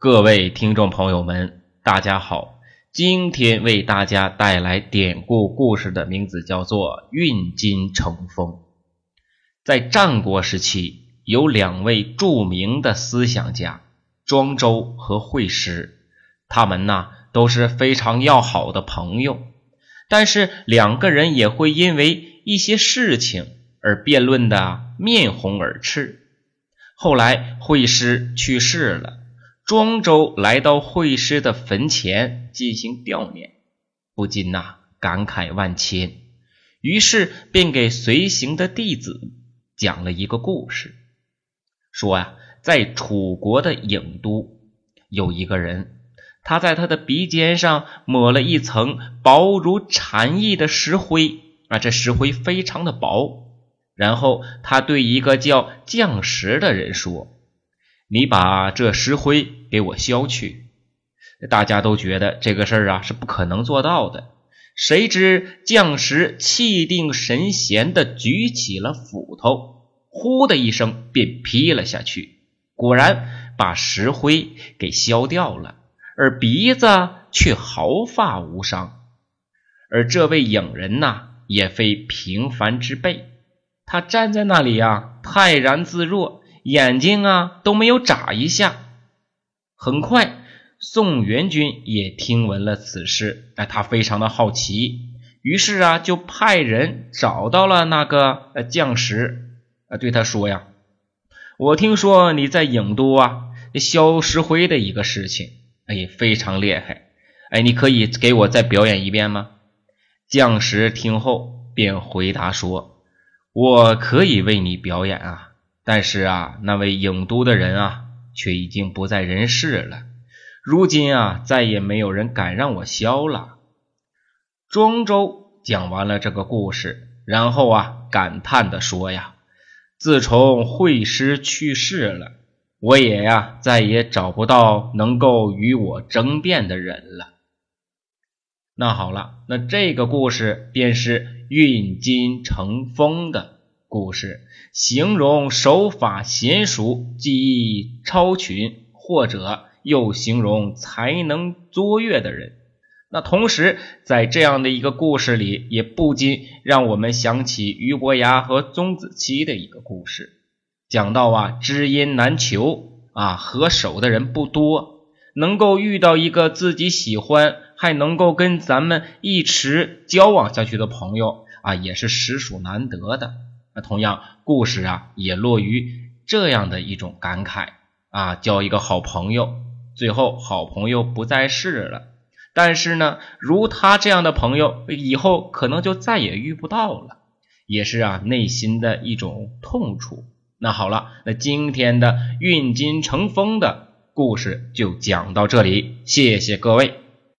各位听众朋友们，大家好！今天为大家带来典故故事的名字叫做“运金成风”。在战国时期，有两位著名的思想家庄周和惠施，他们呐都是非常要好的朋友，但是两个人也会因为一些事情而辩论的面红耳赤。后来惠施去世了。庄周来到惠施的坟前进行悼念，不禁呐感慨万千，于是便给随行的弟子讲了一个故事，说呀，在楚国的郢都有一个人，他在他的鼻尖上抹了一层薄如蝉翼的石灰啊，这石灰非常的薄，然后他对一个叫匠石的人说。你把这石灰给我削去，大家都觉得这个事儿啊是不可能做到的。谁知将士气定神闲地举起了斧头，呼的一声便劈了下去，果然把石灰给削掉了，而鼻子却毫发无伤。而这位影人呐，也非平凡之辈，他站在那里呀，泰然自若。眼睛啊都没有眨一下。很快，宋元军也听闻了此事，哎，他非常的好奇，于是啊就派人找到了那个呃将士，啊对他说呀：“我听说你在郢都啊削石灰的一个事情，哎，非常厉害，哎，你可以给我再表演一遍吗？”将士听后便回答说：“我可以为你表演啊。”但是啊，那位郢都的人啊，却已经不在人世了。如今啊，再也没有人敢让我削了。庄周讲完了这个故事，然后啊，感叹的说呀：“自从惠施去世了，我也呀，再也找不到能够与我争辩的人了。”那好了，那这个故事便是运金成风的。故事形容手法娴熟、技艺超群，或者又形容才能卓越的人。那同时，在这样的一个故事里，也不禁让我们想起俞伯牙和钟子期的一个故事。讲到啊，知音难求啊，合手的人不多，能够遇到一个自己喜欢，还能够跟咱们一直交往下去的朋友啊，也是实属难得的。同样，故事啊也落于这样的一种感慨啊，交一个好朋友，最后好朋友不在世了，但是呢，如他这样的朋友，以后可能就再也遇不到了，也是啊内心的一种痛楚。那好了，那今天的运金成风的故事就讲到这里，谢谢各位。